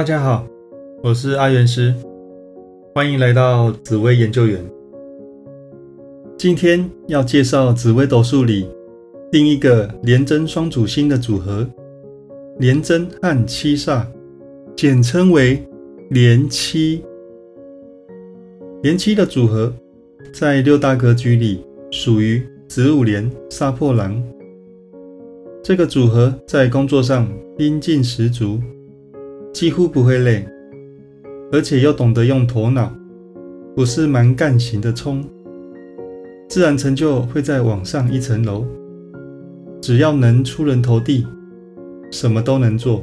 大家好，我是阿元师，欢迎来到紫薇研究员。今天要介绍紫微斗数里另一个廉贞双主星的组合——廉贞和七煞，简称为廉七。廉七的组合在六大格局里属于子午连杀破狼。这个组合在工作上拼劲十足。几乎不会累，而且又懂得用头脑，不是蛮干型的冲，自然成就会在往上一层楼。只要能出人头地，什么都能做，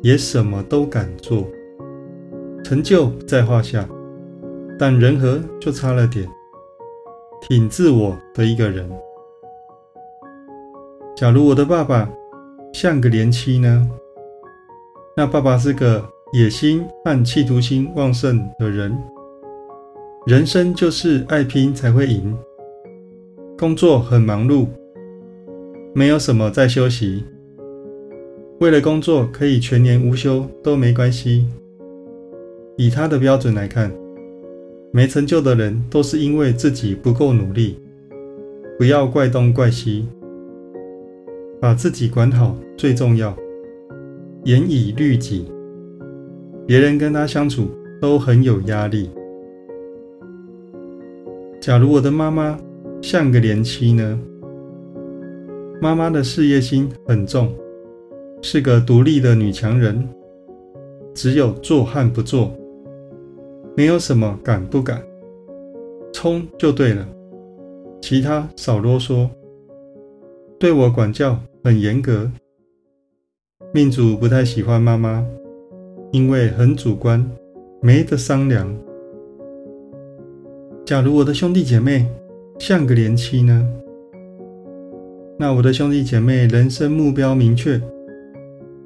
也什么都敢做，成就在话下。但人和就差了点，挺自我的一个人。假如我的爸爸像个连妻呢？那爸爸是个野心和企图心旺盛的人，人生就是爱拼才会赢。工作很忙碌，没有什么在休息。为了工作可以全年无休都没关系。以他的标准来看，没成就的人都是因为自己不够努力。不要怪东怪西，把自己管好最重要。严以律己，别人跟他相处都很有压力。假如我的妈妈像个连妻呢？妈妈的事业心很重，是个独立的女强人，只有做和不做，没有什么敢不敢，冲就对了，其他少啰嗦。对我管教很严格。命主不太喜欢妈妈，因为很主观，没得商量。假如我的兄弟姐妹像个连妻呢？那我的兄弟姐妹人生目标明确，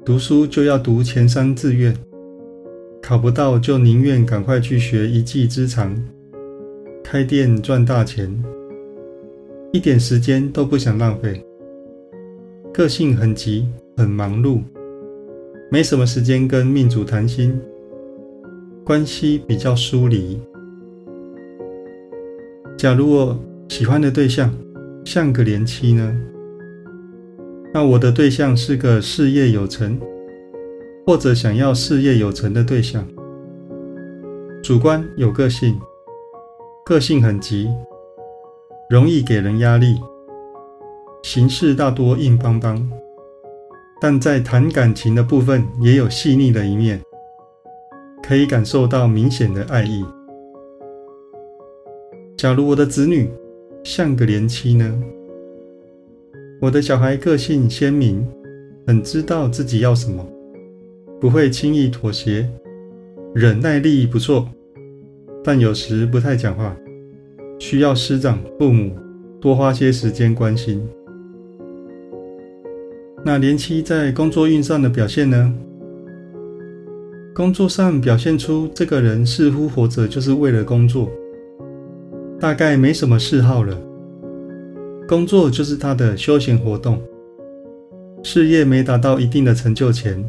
读书就要读前三志愿，考不到就宁愿赶快去学一技之长，开店赚大钱，一点时间都不想浪费。个性很急，很忙碌。没什么时间跟命主谈心，关系比较疏离。假如我喜欢的对象像个连妻呢？那我的对象是个事业有成，或者想要事业有成的对象，主观有个性，个性很急，容易给人压力，行事大多硬邦邦。但在谈感情的部分也有细腻的一面，可以感受到明显的爱意。假如我的子女像个连妻呢？我的小孩个性鲜明，很知道自己要什么，不会轻易妥协，忍耐力不错，但有时不太讲话，需要师长父母多花些时间关心。那连七在工作运上的表现呢？工作上表现出这个人似乎活着就是为了工作，大概没什么嗜好了，工作就是他的休闲活动。事业没达到一定的成就前，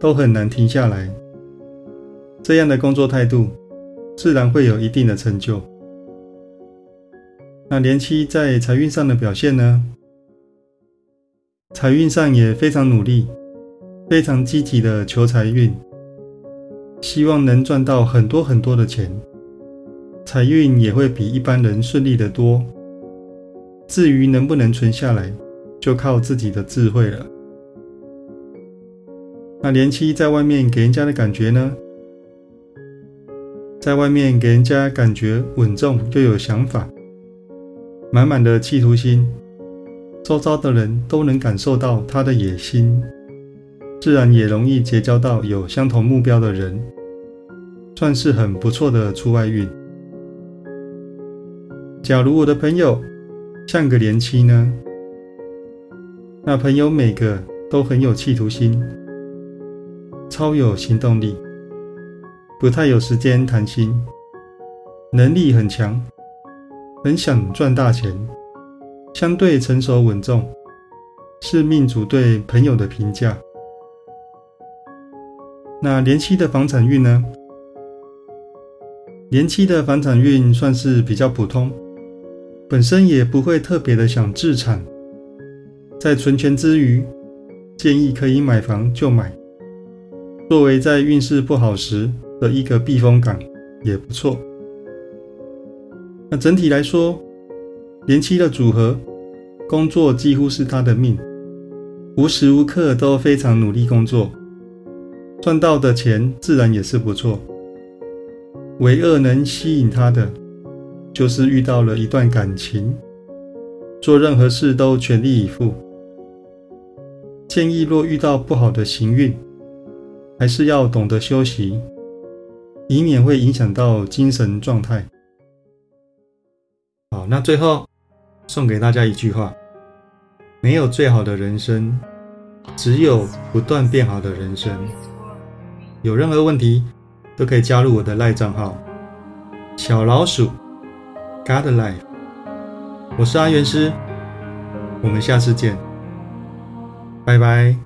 都很难停下来。这样的工作态度，自然会有一定的成就。那连七在财运上的表现呢？财运上也非常努力，非常积极的求财运，希望能赚到很多很多的钱，财运也会比一般人顺利的多。至于能不能存下来，就靠自己的智慧了。那连妻在外面给人家的感觉呢？在外面给人家感觉稳重又有想法，满满的企图心。周遭的人都能感受到他的野心，自然也容易结交到有相同目标的人，算是很不错的出外运。假如我的朋友像个连妻呢？那朋友每个都很有企图心，超有行动力，不太有时间谈心，能力很强，很想赚大钱。相对成熟稳重，是命主对朋友的评价。那连期的房产运呢？连期的房产运算是比较普通，本身也不会特别的想自产，在存钱之余，建议可以买房就买，作为在运势不好时的一个避风港也不错。那整体来说，连期的组合，工作几乎是他的命，无时无刻都非常努力工作，赚到的钱自然也是不错。唯二能吸引他的，就是遇到了一段感情，做任何事都全力以赴。建议若遇到不好的行运，还是要懂得休息，以免会影响到精神状态。好，那最后送给大家一句话：没有最好的人生，只有不断变好的人生。有任何问题，都可以加入我的赖账号小老鼠 God Life。我是阿元师，我们下次见，拜拜。